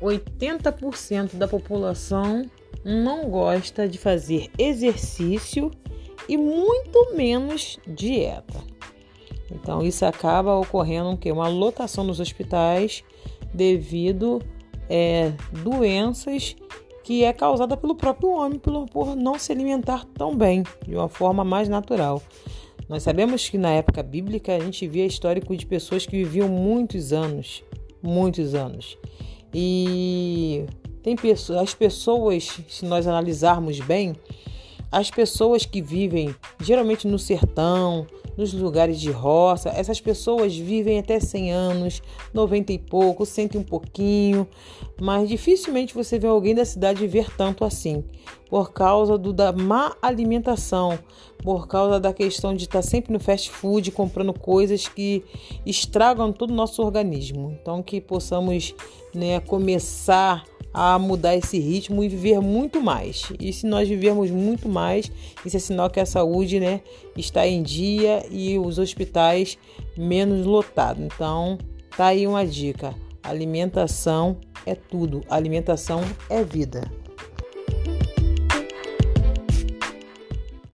80% da população não gosta de fazer exercício e muito menos dieta. Então isso acaba ocorrendo que uma lotação nos hospitais devido é, doenças que é causada pelo próprio homem por, por não se alimentar tão bem, de uma forma mais natural. Nós sabemos que na época bíblica a gente via histórico de pessoas que viviam muitos anos, muitos anos. E tem pessoas, as pessoas, se nós analisarmos bem, as pessoas que vivem geralmente no sertão, nos lugares de roça. Essas pessoas vivem até 100 anos, 90 e pouco, 100 e um pouquinho, mas dificilmente você vê alguém da cidade viver tanto assim, por causa do, da má alimentação, por causa da questão de estar sempre no fast food comprando coisas que estragam todo o nosso organismo. Então, que possamos né, começar a mudar esse ritmo e viver muito mais. E se nós vivermos muito mais, isso é sinal que a saúde né, está em dia e os hospitais menos lotados. Então, tá aí uma dica: alimentação é tudo, alimentação é vida.